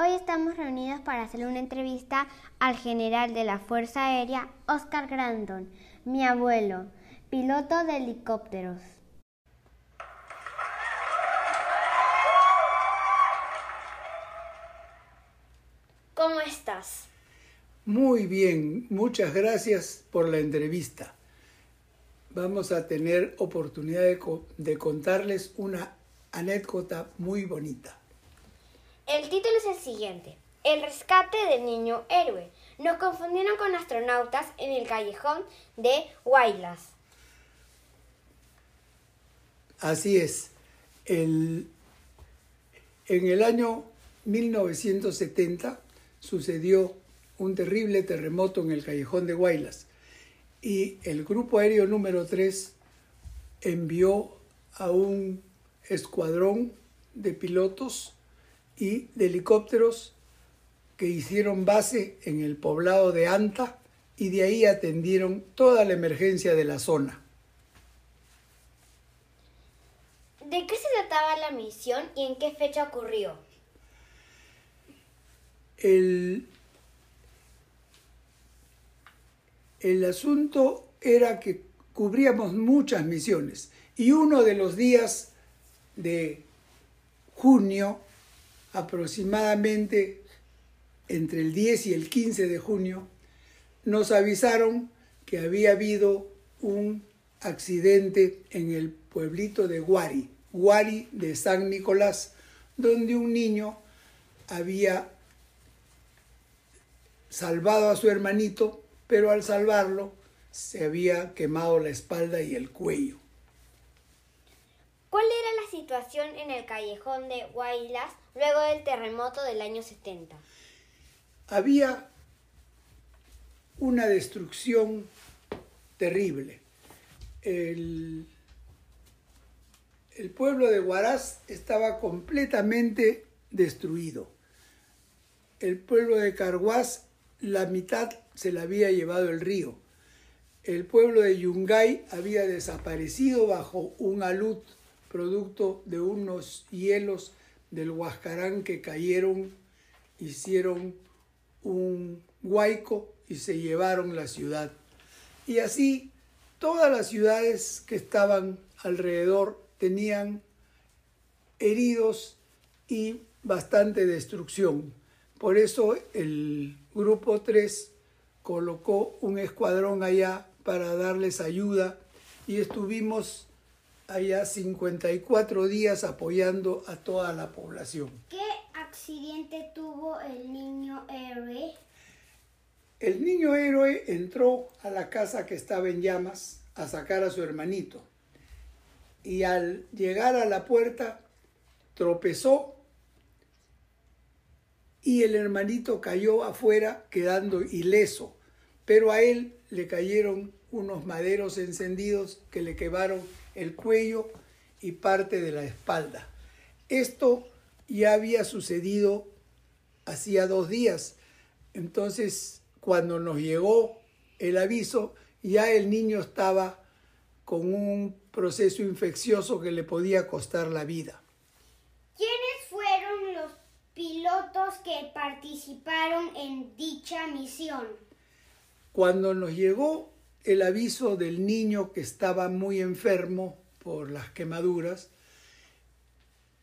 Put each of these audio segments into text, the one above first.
Hoy estamos reunidos para hacer una entrevista al general de la Fuerza Aérea, Oscar Grandon, mi abuelo, piloto de helicópteros. ¿Cómo estás? Muy bien, muchas gracias por la entrevista. Vamos a tener oportunidad de, contarles una anécdota muy bonita. El título es el siguiente. El rescate del niño héroe. Nos confundieron con astronautas en el callejón de Huaylas. Así es. en el año 1970 sucedió un terrible terremoto en el callejón de Guaylas y el grupo aéreo número 3 envió a un escuadrón de pilotos y de helicópteros que hicieron base en el poblado de Anta y de ahí atendieron toda la emergencia de la zona. ¿De qué se trataba la misión y en qué fecha ocurrió? El, el asunto era que cubríamos muchas misiones y uno de los días de junio, aproximadamente entre el 10 y el 15 de junio, nos avisaron que había habido un accidente en el pueblito de Guari, Guari de San Nicolás, donde un niño había salvado a su hermanito, pero al salvarlo se había quemado la espalda y el cuello. ¿Cuál era la situación en el callejón de Guaylas luego del terremoto del año 70? Había una destrucción terrible. El, pueblo de Huaraz estaba completamente destruido. El pueblo de Carguás la mitad se la había llevado el río. El pueblo de Yungay había desaparecido bajo un alud producto de unos hielos del Huascarán que cayeron, hicieron un huaico y se llevaron la ciudad. Y así todas las ciudades que estaban alrededor tenían heridos y bastante destrucción. Por eso el Grupo 3 colocó un escuadrón allá para darles ayuda y estuvimos allá 54 días apoyando a toda la población. ¿Qué accidente tuvo el niño héroe? El niño héroe entró a la casa que estaba en llamas a sacar a su hermanito y al llegar a la puerta tropezó y el hermanito cayó afuera quedando ileso, pero a él le cayeron unos maderos encendidos que le quemaron el cuello y parte de la espalda. Esto ya había sucedido hacía dos días. Entonces, cuando nos llegó el aviso, ya el niño estaba con un proceso infeccioso que le podía costar la vida pilotos que participaron en dicha misión. Cuando nos llegó el aviso del niño que estaba muy enfermo por las quemaduras,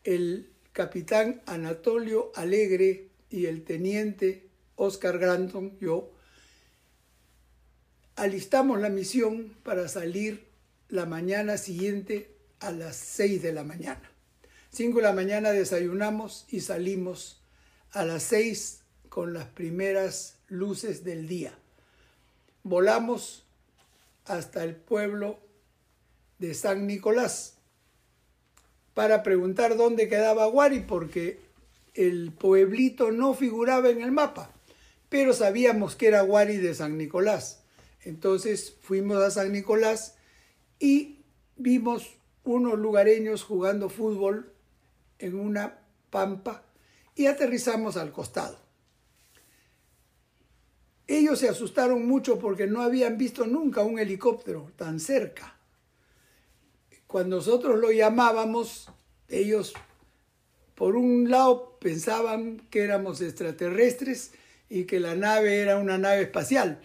el capitán Anatolio Alegre y el teniente Oscar Granton, yo, alistamos la misión para salir la mañana siguiente a las 6 de la mañana. 5 de la mañana desayunamos y salimos a las 6 con las primeras luces del día. Volamos hasta el pueblo de San Nicolás para preguntar dónde quedaba Guari porque el pueblito no figuraba en el mapa, pero sabíamos que era Guari de San Nicolás. Entonces fuimos a San Nicolás y vimos unos lugareños jugando fútbol en una pampa y aterrizamos al costado. Ellos se asustaron mucho porque no habían visto nunca un helicóptero tan cerca. Cuando nosotros lo llamábamos, ellos por un lado pensaban que éramos extraterrestres y que la nave era una nave espacial.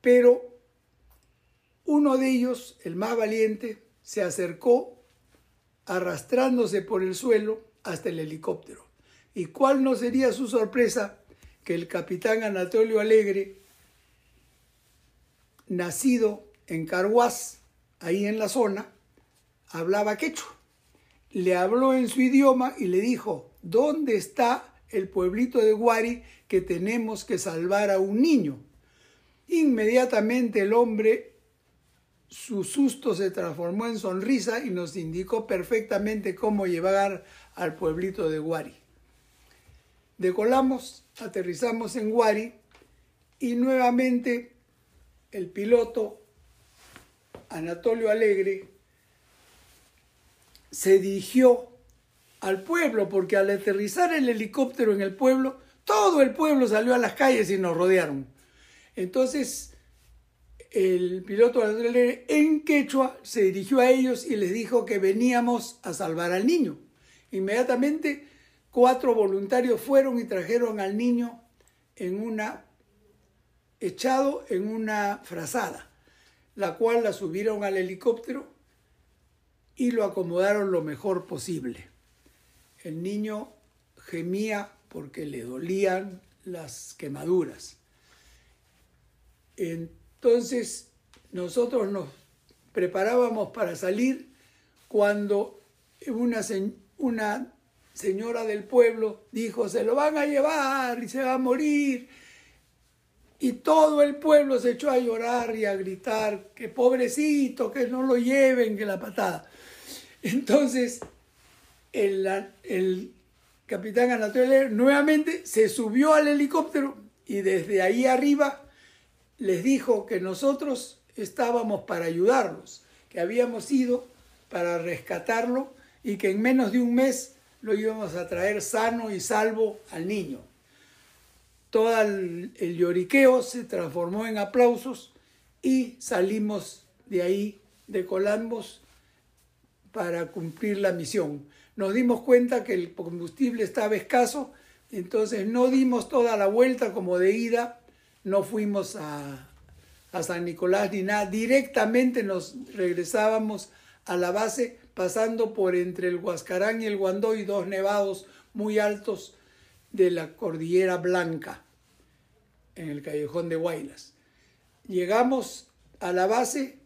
Pero uno de ellos, el más valiente, se acercó arrastrándose por el suelo hasta el helicóptero. ¿Y cuál no sería su sorpresa que el capitán Anatolio Alegre, nacido en Carhuaz, ahí en la zona, hablaba quechua. Le habló en su idioma y le dijo, ¿dónde está el pueblito de Guari que tenemos que salvar a un niño? Inmediatamente el hombre, su susto se transformó en sonrisa y nos indicó perfectamente cómo llevar al pueblito de Guari. Decolamos, aterrizamos en Guari y nuevamente el piloto Anatolio Alegre se dirigió al pueblo, porque al aterrizar el helicóptero en el pueblo, todo el pueblo salió a las calles y nos rodearon. Entonces, el piloto Anatolio en quechua se dirigió a ellos y les dijo que veníamos a salvar al niño. Inmediatamente, cuatro voluntarios fueron y trajeron al niño en una echado en una frazada, la cual la subieron al helicóptero y lo acomodaron lo mejor posible. El niño gemía porque le dolían las quemaduras. Entonces nosotros nos preparábamos para salir cuando una, una señora del pueblo dijo, se lo van a llevar y se va a morir. Y todo el pueblo se echó a llorar y a gritar, que pobrecito, que no lo lleven, que la patada. Entonces, el, capitán Anatolio nuevamente se subió al helicóptero y desde ahí arriba les dijo que nosotros estábamos para ayudarlos, que habíamos ido para rescatarlo y que en menos de un mes lo íbamos a traer sano y salvo al niño. Todo el, lloriqueo se transformó en aplausos y salimos de ahí, de Colambos, para cumplir la misión. Nos dimos cuenta que el combustible estaba escaso, entonces no dimos toda la vuelta como de ida, no fuimos a, a San Nicolás ni nada, directamente nos regresábamos a la base pasando por entre el Huascarán y el Guandoy, dos nevados muy altos de la Cordillera Blanca, en el callejón de Guaylas. Llegamos a la base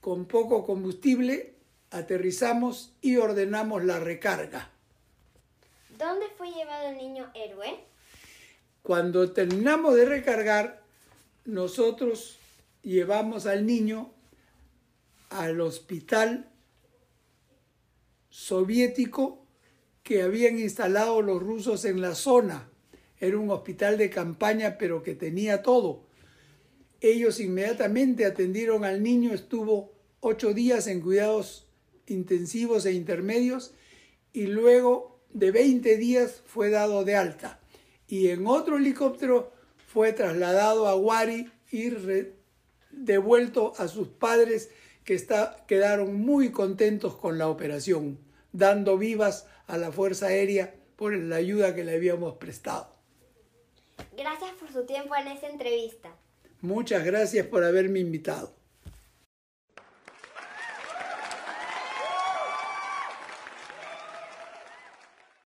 con poco combustible aterrizamos y ordenamos la recarga. ¿Dónde fue llevado el niño héroe? Cuando terminamos de recargar, nosotros llevamos al niño al hospital soviético que habían instalado los rusos en la zona. Era un hospital de campaña, pero que tenía todo. Ellos inmediatamente atendieron al niño, estuvo ocho días en cuidados intensivos e intermedios y luego de 20 días fue dado de alta y en otro helicóptero fue trasladado a Wari y devuelto a sus padres que está, quedaron muy contentos con la operación, dando vivas a la Fuerza Aérea por la ayuda que le habíamos prestado. Gracias por su tiempo en esta entrevista. Muchas gracias por haberme invitado.